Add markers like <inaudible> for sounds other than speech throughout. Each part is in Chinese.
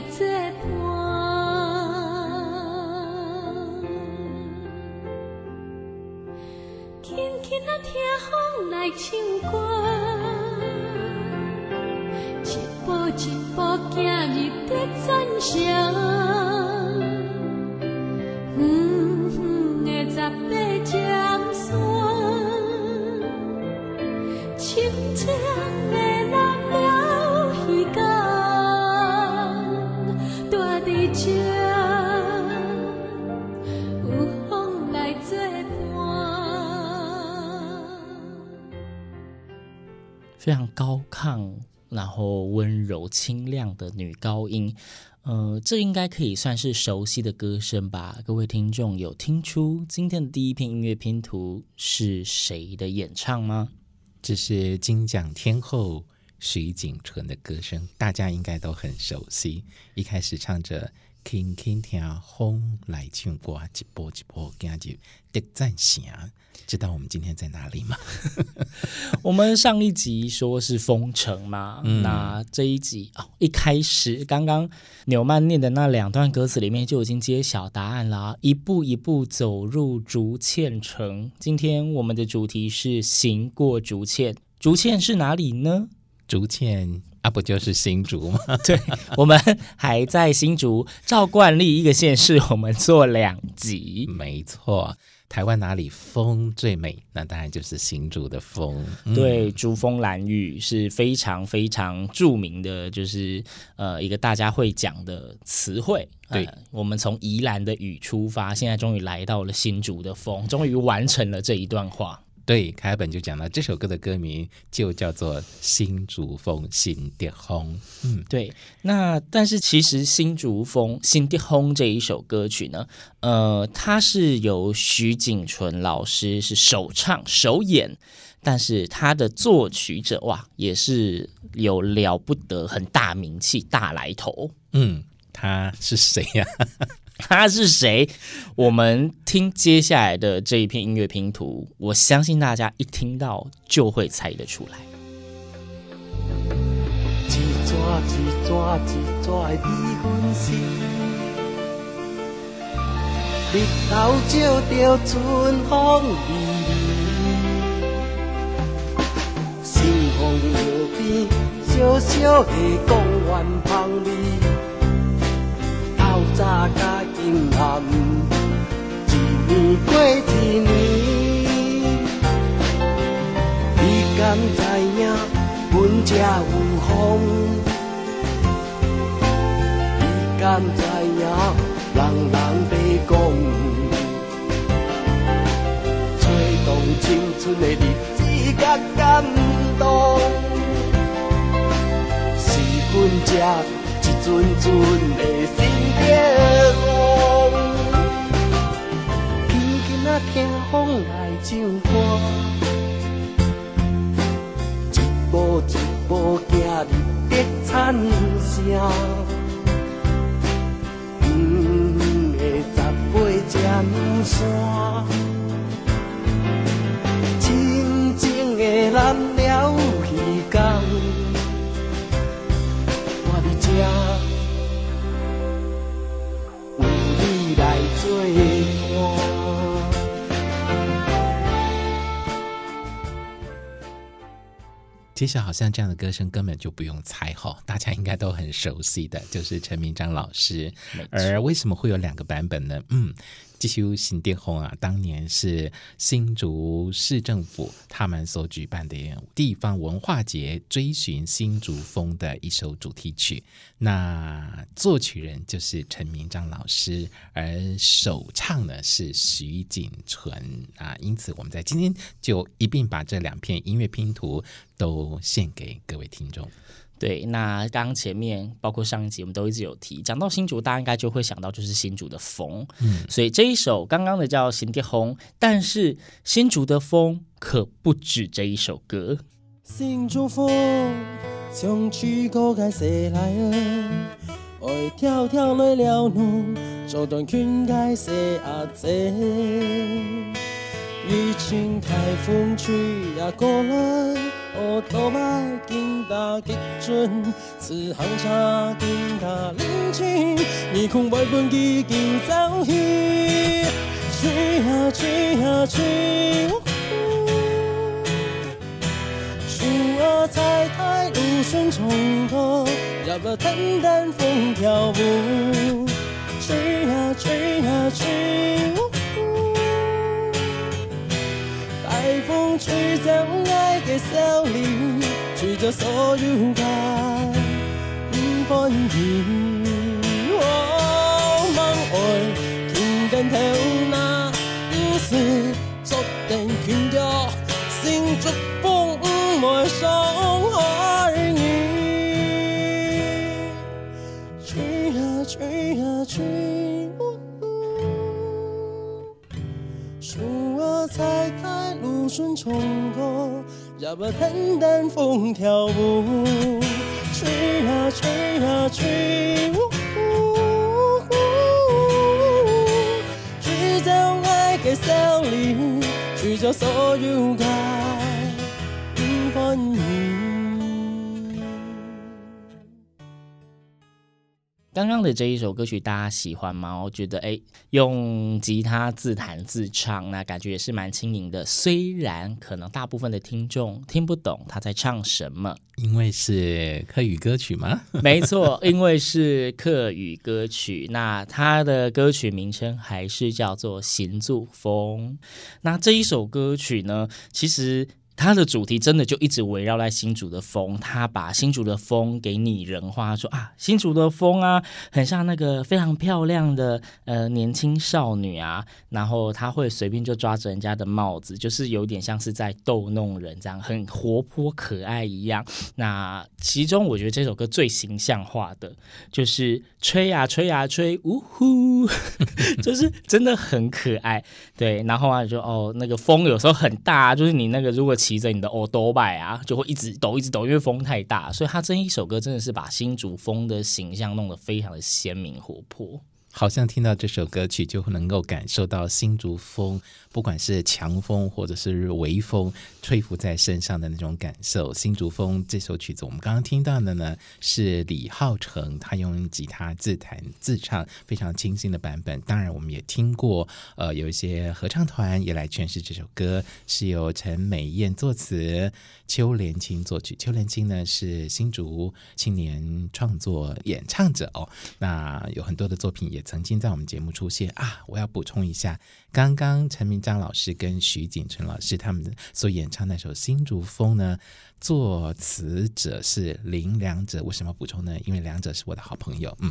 非的女高音，呃，这应该可以算是熟悉的歌声吧？各位听众有听出今天的第一篇音乐拼图是谁的演唱吗？这是金奖天后徐锦纯的歌声，大家应该都很熟悉。一开始唱着。轻轻听风来唱歌，一波一波跟着得赞声。知道我们今天在哪里吗？<laughs> 我们上一集说是封城嘛，嗯、那这一集哦，一开始刚刚纽曼念的那两段歌词里面就已经揭晓答案了。一步一步走入竹堑城，今天我们的主题是行过竹堑，竹堑是哪里呢？竹堑。啊，不就是新竹吗？<laughs> 对，我们还在新竹，照惯例，一个县市我们做两集。没错，台湾哪里风最美？那当然就是新竹的风。对，竹峰蓝雨是非常非常著名的，就是呃一个大家会讲的词汇。对，呃，我们从宜兰的雨出发，现在终于来到了新竹的风，终于完成了这一段话。对，凯尔本就讲了这首歌的歌名就叫做《新竹风新竹风》。嗯，对。那但是其实《新竹风新竹风》这一首歌曲呢，呃，它是由徐景纯老师是首唱首演，但是他的作曲者哇，也是有了不得很大名气大来头。嗯，他是谁呀？他是谁？我们听接下来的这一片音乐拼图，我相信大家一听到就会猜得出来。一撮一撮一撮的米粉丝，日头照着春风微微，心风耳边小小的公园香味。早甲阴暗，一年过一年，你敢知影？阮这有风，你敢知影？人人在讲，吹动青春的日子甲感动，是阮这一。阵阵的心跳，轻轻啊听风来唱歌，一步一步行入竹堑城，远远的十八尖山，静静的蓝鸟鱼江。其实好像这样的歌声根本就不用猜哈，<laughs> 大家应该都很熟悉的，就是陈明章老师。而为什么会有两个版本呢？嗯，这首新店风啊，当年是新竹市政府他们所举办的地方文化节，追寻新竹风的一首主题曲。那作曲人就是陈明章老师，而首唱呢是徐锦纯啊。因此，我们在今天就一并把这两片音乐拼图都献给各位听众。对，那刚刚前面包括上一集，我们都一直有提，讲到新竹，大家应该就会想到就是新竹的风，嗯，所以这一首刚刚的叫《新竹风》，但是新竹的风可不止这一首歌。新竹风从去过该谁来啊？爱跳跳来了弄，走断裙该谁啊？这雨晴台风吹呀过来。我都爱紧打激准，此行差紧打临近，你空外本已经早已吹呀吹呀吹，树儿采苔露顺从头，要不淡淡风飘舞？吹呀吹呀吹。海风吹走笑脸，吹走所有爱不欢迎。我梦回听见头那雨水，昨天听着心中头，要不淡淡风跳舞，吹啊吹啊吹，吹走爱给森林，吹走所有刚刚的这一首歌曲大家喜欢吗？我觉得，哎，用吉他自弹自唱，那感觉也是蛮轻盈的。虽然可能大部分的听众听不懂他在唱什么，因为是客语歌曲吗？没错，因为是客语歌曲。那他的歌曲名称还是叫做《行住风》。那这一首歌曲呢，其实。它的主题真的就一直围绕在新竹的风，他把新竹的风给拟人化，说啊，新竹的风啊，很像那个非常漂亮的呃年轻少女啊，然后他会随便就抓着人家的帽子，就是有点像是在逗弄人这样，很活泼可爱一样。那其中我觉得这首歌最形象化的就是吹呀吹呀吹，呜呼，<laughs> 就是真的很可爱。对，然后啊就哦那个风有时候很大，就是你那个如果。骑着你的欧多拜啊，就会一直抖，一直抖，因为风太大，所以他这一首歌真的是把新竹风的形象弄得非常的鲜明活泼。好像听到这首歌曲，就能够感受到新竹风，不管是强风或者是微风吹拂在身上的那种感受。新竹风这首曲子，我们刚刚听到的呢，是李浩成他用吉他自弹自唱，非常清新的版本。当然，我们也听过，呃，有一些合唱团也来诠释这首歌，是由陈美燕作词，邱连青作曲。邱连青呢是新竹青年创作演唱者哦，那有很多的作品也。曾经在我们节目出现啊！我要补充一下，刚刚陈明章老师跟徐锦纯老师他们所演唱那首《新竹风》呢，作词者是林良者。为什么补充呢？因为良者是我的好朋友，嗯，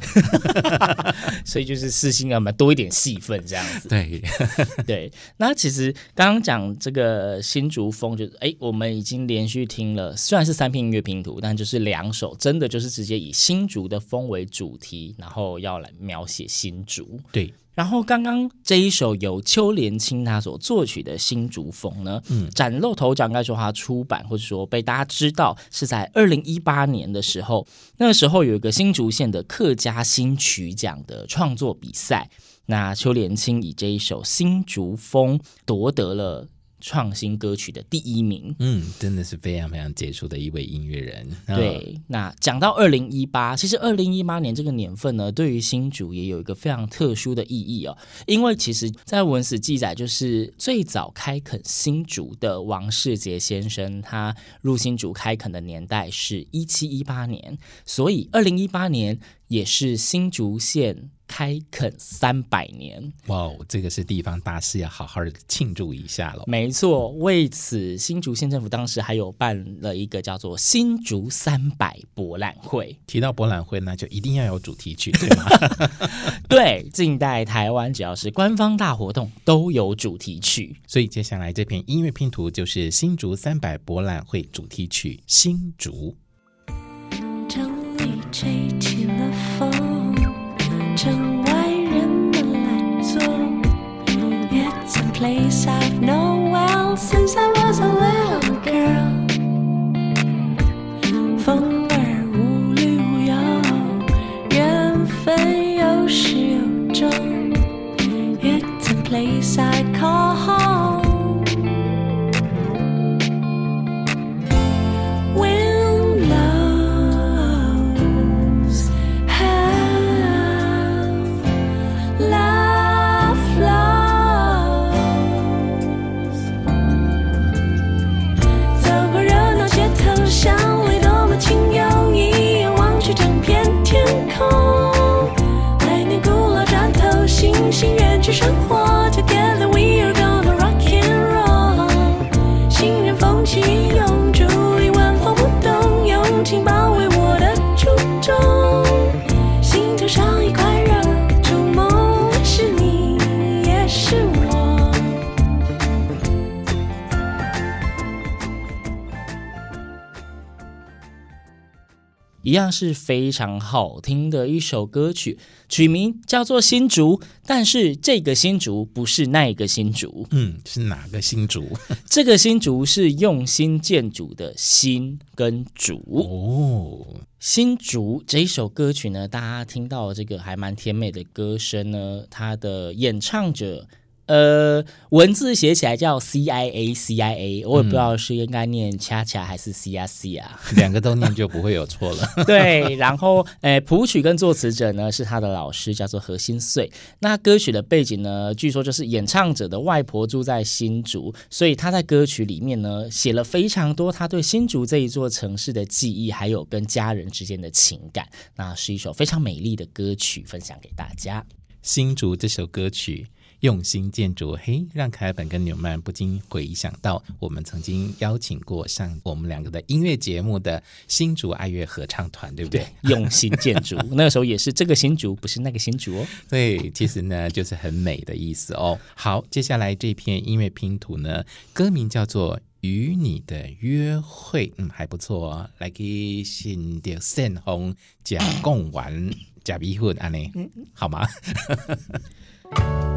<laughs> 所以就是私心要嘛多一点戏份这样子。对 <laughs> 对，那其实刚刚讲这个《新竹风》，就是哎，我们已经连续听了，虽然是三片音乐拼图，但就是两首，真的就是直接以新竹的风为主题，然后要来描写。新竹对，然后刚刚这一首由邱连青他所作曲的《新竹风》呢，嗯，崭露头角，应该说他出版或者说被大家知道是在二零一八年的时候，那个时候有一个新竹县的客家新曲奖的创作比赛，那邱连青以这一首《新竹风》夺得了。创新歌曲的第一名，嗯，真的是非常非常杰出的一位音乐人。对，那讲到二零一八，其实二零一八年这个年份呢，对于新竹也有一个非常特殊的意义哦，因为其实，在文史记载，就是最早开垦新竹的王世杰先生，他入新竹开垦的年代是一七一八年，所以二零一八年。也是新竹县开垦三百年。哇哦，这个是地方大事，要好好的庆祝一下了。没错，为此新竹县政府当时还有办了一个叫做“新竹三百博览会”。提到博览会，那就一定要有主题曲，对吗？<laughs> 对，近代台湾只要是官方大活动，都有主题曲。所以接下来这篇音乐拼图就是新竹三百博览会主题曲《新竹》。Was a little 一样是非常好听的一首歌曲，曲名叫做《新竹》，但是这个新竹不是那个新竹，嗯，是哪个新竹？<laughs> 这个新竹是用心建筑的新跟竹哦。新竹这一首歌曲呢，大家听到这个还蛮甜美的歌声呢，它的演唱者。呃，文字写起来叫 C I A C I A，我也不知道是应该念恰恰还是 C R C 啊，<laughs> 两个都念就不会有错了。<laughs> 对，然后，诶，谱曲跟作词者呢是他的老师，叫做何心碎。那歌曲的背景呢，据说就是演唱者的外婆住在新竹，所以他在歌曲里面呢写了非常多他对新竹这一座城市的记忆，还有跟家人之间的情感。那是一首非常美丽的歌曲，分享给大家。新竹这首歌曲。用心建筑，嘿，让凯本跟纽曼不禁回想到我们曾经邀请过上我们两个的音乐节目的新竹爱乐合唱团，对不对？对，用心建筑，<laughs> 那个时候也是这个新竹，不是那个新竹哦。对，其实呢就是很美的意思哦。好，接下来这篇音乐拼图呢，歌名叫做《与你的约会》，嗯，还不错哦。来给新的盛红加贡丸加米粉，安妮，嗯，好吗？<laughs>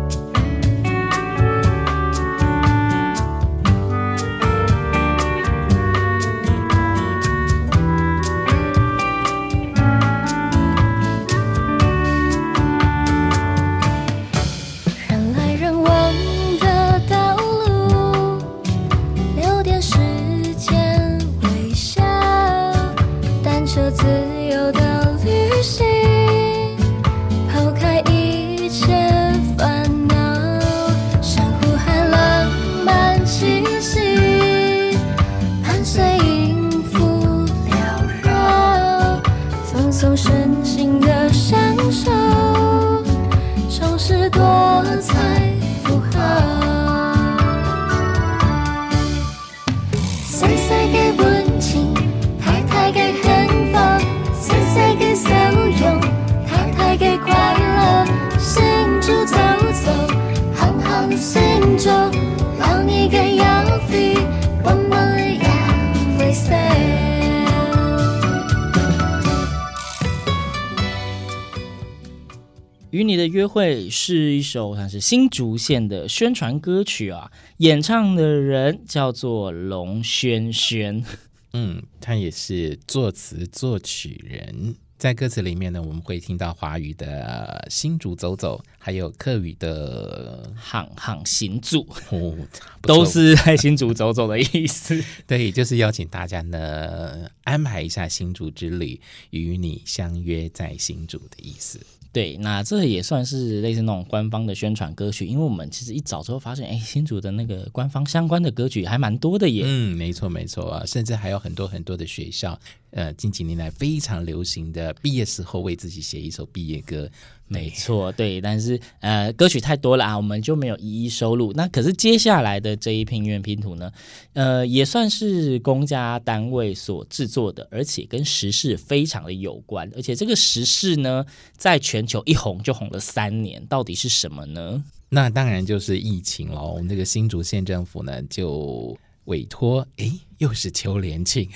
与你的约会是一首像是新竹县的宣传歌曲啊，演唱的人叫做龙轩轩，嗯，他也是作词作曲人。在歌词里面呢，我们会听到华语的新竹走走，还有客语的行行行住，哦，都是在新竹走走的意思。对，就是邀请大家呢安排一下新竹之旅，与你相约在新竹的意思。对，那这也算是类似那种官方的宣传歌曲，因为我们其实一早之后发现，哎，新竹的那个官方相关的歌曲还蛮多的耶。嗯，没错没错啊，甚至还有很多很多的学校呃近几年来非常流行的毕业时候为自己写一首毕业歌。没错，对，但是呃，歌曲太多了啊，我们就没有一一收录。那可是接下来的这一片音乐拼图呢，呃，也算是公家单位所制作的，而且跟时事非常的有关。而且这个时事呢，在全球一红就红了三年，到底是什么呢？那当然就是疫情喽。我们这个新竹县政府呢，就委托，哎，又是邱连庆，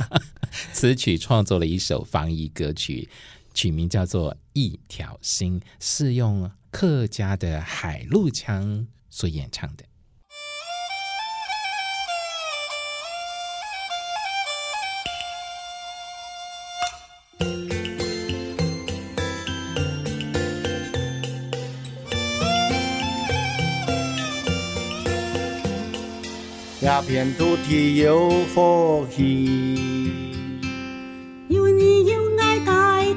<laughs> 词曲创作了一首防疫歌曲。取名叫做《一条心》，是用客家的海陆腔所演唱的。这片土地有福气。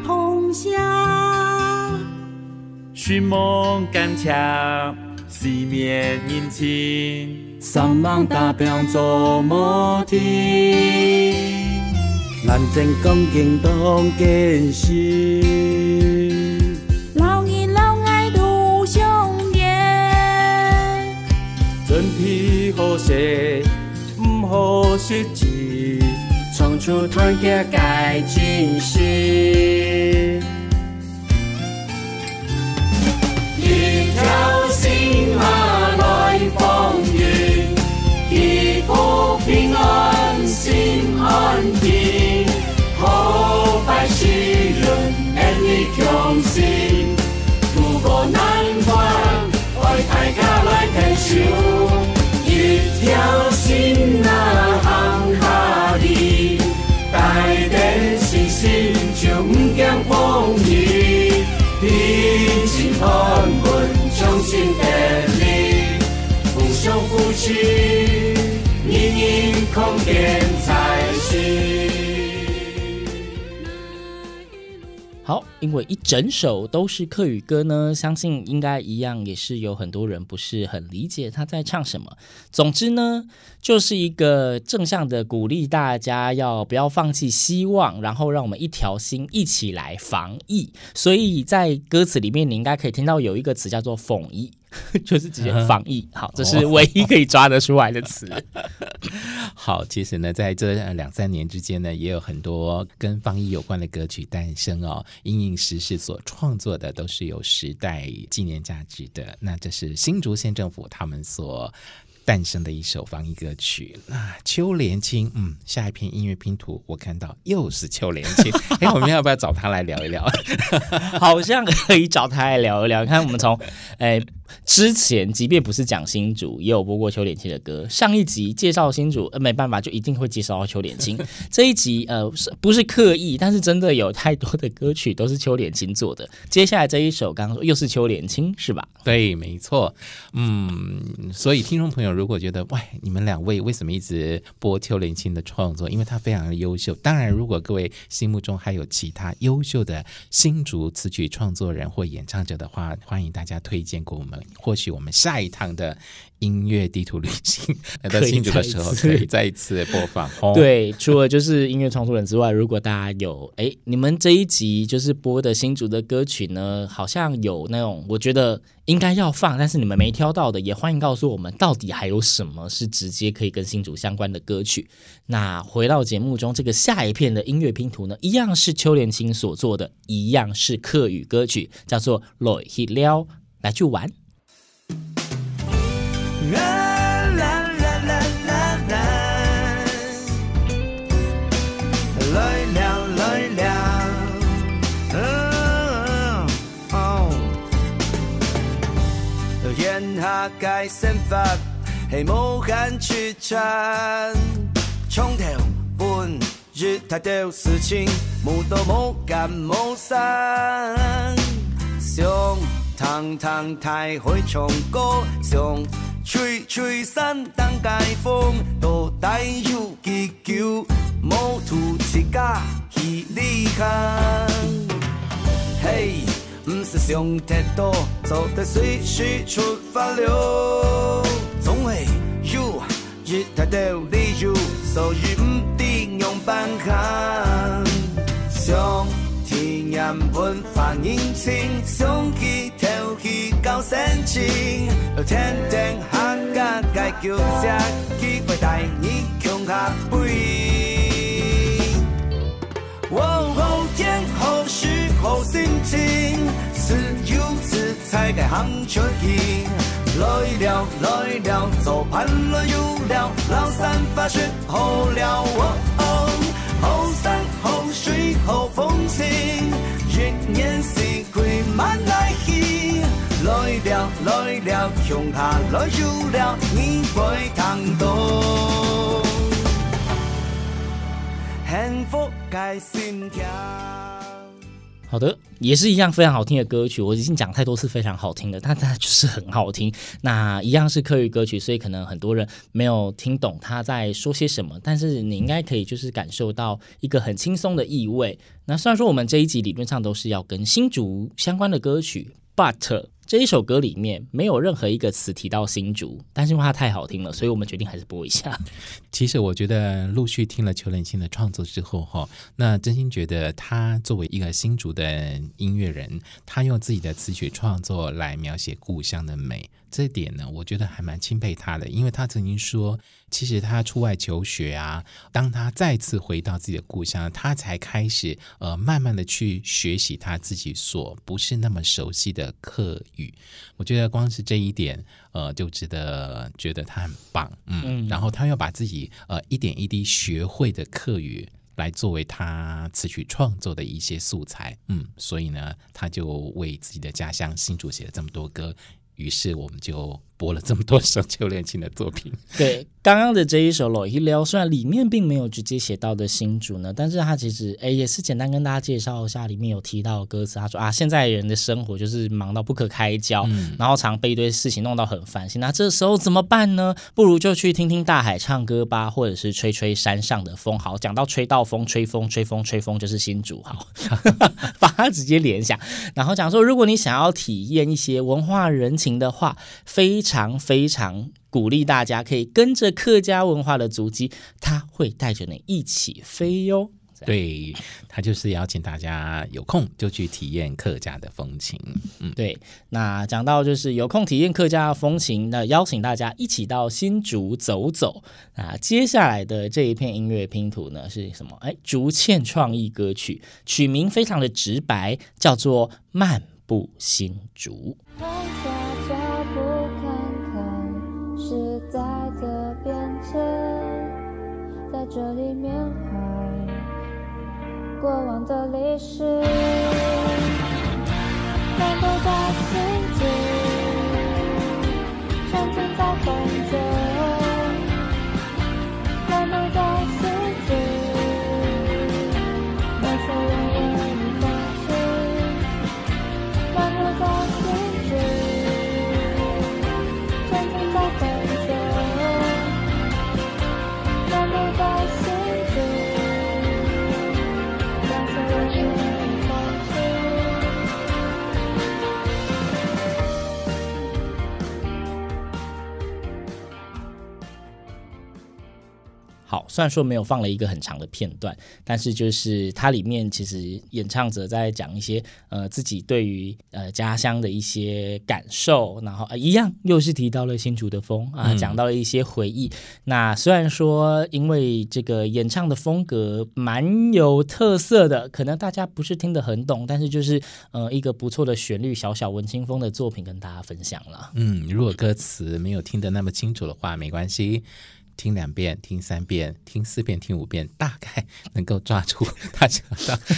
同乡寻梦坚强，四面迎亲，三芒大병做摩天，南靖恭敬当坚信，老人老爱度相连，真皮好些，唔好失志，创出团结改进心。安心安定，好拜喜人恩义同心，渡过难关，为大家来感受，一条心啊。年空点在心。好，因为一整首都是客语歌呢，相信应该一样也是有很多人不是很理解他在唱什么。总之呢，就是一个正向的鼓励大家要不要放弃希望，然后让我们一条心一起来防疫。所以在歌词里面，你应该可以听到有一个词叫做“防疫”。<laughs> 就是直接防疫，好，这是唯一可以抓得出来的词。<laughs> 好，其实呢，在这两三年之间呢，也有很多跟防疫有关的歌曲诞生哦。因应时事所创作的，都是有时代纪念价值的。那这是新竹县政府他们所。诞生的一首防疫歌曲，那邱连青，嗯，下一篇音乐拼图，我看到又是邱连青，<laughs> 哎，我们要不要找他来聊一聊？好像可以找他来聊一聊。你看，我们从哎之前，即便不是讲新竹，也有播过邱连青的歌。上一集介绍新竹，呃，没办法，就一定会介绍到邱连青。<laughs> 这一集，呃，不是刻意，但是真的有太多的歌曲都是邱连青做的。接下来这一首，刚刚说又是邱连青，是吧？对，没错。嗯，所以听众朋友。如果觉得喂，你们两位为什么一直播邱连青的创作？因为他非常的优秀。当然，如果各位心目中还有其他优秀的新竹词曲创作人或演唱者的话，欢迎大家推荐给我们。或许我们下一趟的。音乐地图旅行来到新竹的时候，<laughs> 可以再一 <laughs> 次播放。对，除了就是音乐创作人之外，如果大家有哎，你们这一集就是播的新竹的歌曲呢，好像有那种我觉得应该要放，但是你们没挑到的，也欢迎告诉我们，到底还有什么是直接可以跟新竹相关的歌曲。那回到节目中，这个下一片的音乐拼图呢，一样是邱连青所做的，一样是客语歌曲，叫做《来去了》，来去玩。下该生发，系无限曲折，从头半日太多事情，无都无干无散，想堂堂太会唱歌，想。吹吹散当解封，都带有祈求，某土自家去旅行。嘿，不是想太多，走得随时出发了。总会有一大堆理由，所以唔定用。办行，上天涯文化认情，上起跳起高深情，天天客家解救社机会带你穷下背，我好天好事好心情，自由自在的行出去。来了来了，早盼来有了，老山发雪好了，哦哦，好山好水好风情，一年四季满来。来了来了，乡下来有了，你会感动，幸福在心跳。好的，也是一样非常好听的歌曲。我已经讲太多次非常好听的，但它就是很好听。那一样是客语歌曲，所以可能很多人没有听懂他在说些什么，但是你应该可以就是感受到一个很轻松的意味。那虽然说我们这一集理论上都是要跟新竹相关的歌曲，but 这一首歌里面没有任何一个词提到新竹，但是因为它太好听了，所以我们决定还是播一下。其实我觉得陆续听了邱连青的创作之后，哈，那真心觉得他作为一个新竹的音乐人，他用自己的词曲创作来描写故乡的美。这点呢，我觉得还蛮钦佩他的，因为他曾经说，其实他出外求学啊，当他再次回到自己的故乡，他才开始呃，慢慢的去学习他自己所不是那么熟悉的客语。我觉得光是这一点，呃，就值得觉得他很棒，嗯，然后他要把自己呃一点一滴学会的客语来作为他词曲创作的一些素材，嗯，所以呢，他就为自己的家乡新竹写了这么多歌。于是我们就播了这么多首邱连青的作品。<laughs> 对，刚刚的这一首《落去了》，虽然里面并没有直接写到的新竹呢，但是他其实哎也是简单跟大家介绍一下，里面有提到歌词。他说啊，现在人的生活就是忙到不可开交，嗯、然后常被一堆事情弄到很烦心。那这时候怎么办呢？不如就去听听大海唱歌吧，或者是吹吹山上的风。好，讲到吹到风，吹风，吹风，吹风，就是新竹。好，<laughs> 把它直接联想。然后讲说，如果你想要体验一些文化人情的话，非常非常鼓励大家可以跟着客家文化的足迹，他会带着你一起飞哟。对，他就是邀请大家有空就去体验客家的风情。嗯，对。那讲到就是有空体验客家的风情，那邀请大家一起到新竹走走。那接下来的这一片音乐拼图呢是什么？哎，竹堑创意歌曲，曲名非常的直白，叫做《漫步新竹》。这里缅怀过往的历史，能够在心中，沉浸在风中。好，虽然说没有放了一个很长的片段，但是就是它里面其实演唱者在讲一些呃自己对于呃家乡的一些感受，然后呃一样又是提到了新竹的风啊，讲到了一些回忆。嗯、那虽然说因为这个演唱的风格蛮有特色的，可能大家不是听得很懂，但是就是呃一个不错的旋律，小小文青风的作品跟大家分享了。嗯，如果歌词没有听得那么清楚的话，没关系。听两遍，听三遍，听四遍，听五遍，大概能够抓住他想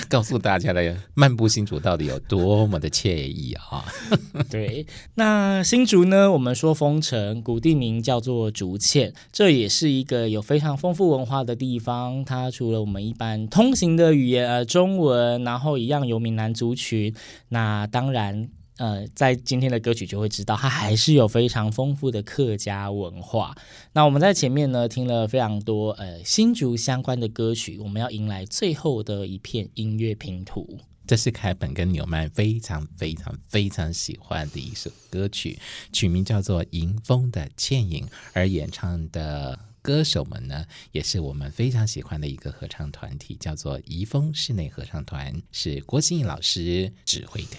告诉大家的漫步新竹到底有多么的惬意啊！<laughs> 对，那新竹呢？我们说风城，古地名叫做竹堑，这也是一个有非常丰富文化的地方。它除了我们一般通行的语言呃中文，然后一样有闽南族群，那当然。呃，在今天的歌曲就会知道，它还是有非常丰富的客家文化。那我们在前面呢听了非常多呃新竹相关的歌曲，我们要迎来最后的一片音乐拼图。这是凯本跟纽曼非常非常非常喜欢的一首歌曲，曲名叫做《迎风的倩影》，而演唱的歌手们呢，也是我们非常喜欢的一个合唱团体，叫做怡丰室内合唱团，是郭心怡老师指挥的。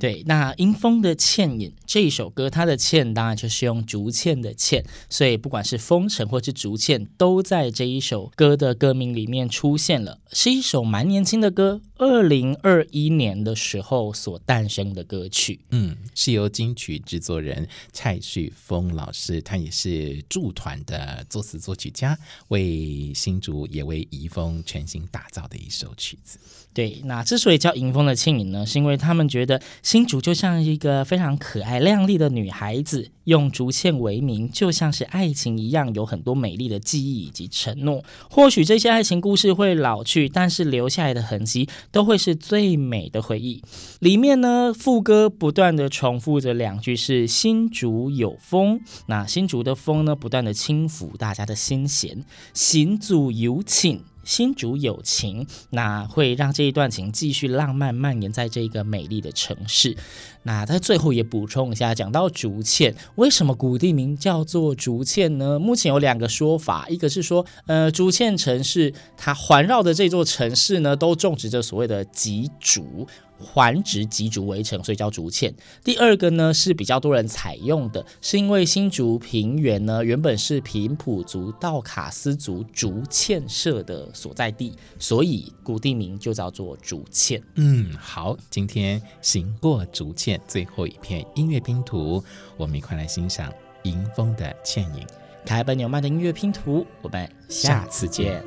对，那英风的《倩影》这一首歌，它的“倩”当然就是用竹倩的“倩”，所以不管是风尘或是竹倩，都在这一首歌的歌名里面出现了。是一首蛮年轻的歌，二零二一年的时候所诞生的歌曲。嗯，是由金曲制作人蔡旭峰老师，他也是驻团的作词作曲家，为新竹也为怡丰全新打造的一首曲子。对，那之所以叫迎风的倩影呢，是因为他们觉得新竹就像一个非常可爱靓丽的女孩子，用竹签为名，就像是爱情一样，有很多美丽的记忆以及承诺。或许这些爱情故事会老去，但是留下来的痕迹都会是最美的回忆。里面呢，副歌不断的重复着两句是“新竹有风”，那新竹的风呢，不断的轻抚大家的心弦，“新竹有情”。新竹友情，那会让这一段情继续浪漫蔓延在这个美丽的城市。那在最后也补充一下，讲到竹堑，为什么古地名叫做竹堑呢？目前有两个说法，一个是说，呃，竹堑城市它环绕的这座城市呢，都种植着所谓的吉竹。环植吉竹围城，所以叫竹堑。第二个呢，是比较多人采用的，是因为新竹平原呢，原本是平埔族、道卡斯族竹堑社的所在地，所以古地名就叫做竹堑。嗯，好，今天行过竹堑最后一片音乐拼图，我们一块来欣赏迎风的倩影，凯本纽曼的音乐拼图，我们下次见。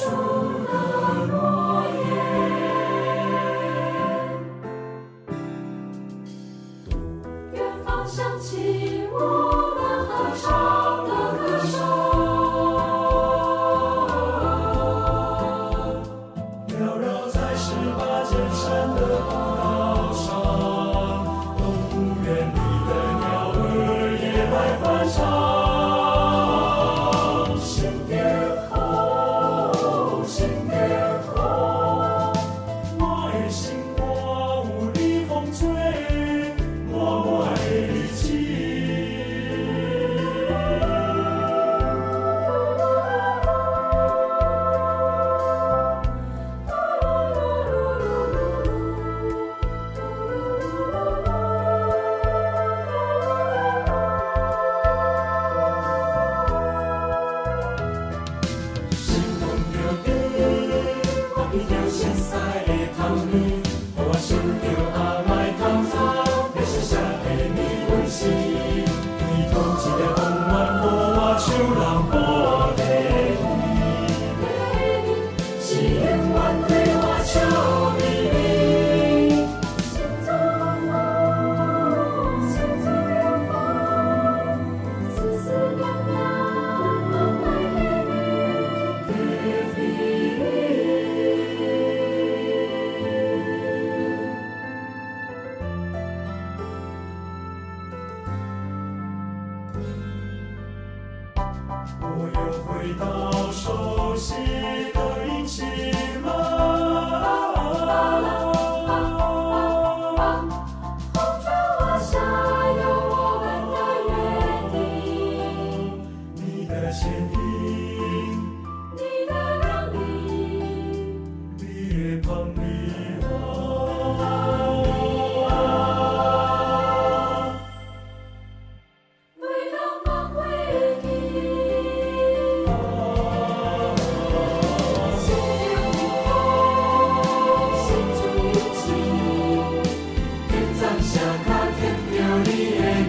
最初的诺言，远方响起。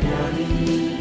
Miami.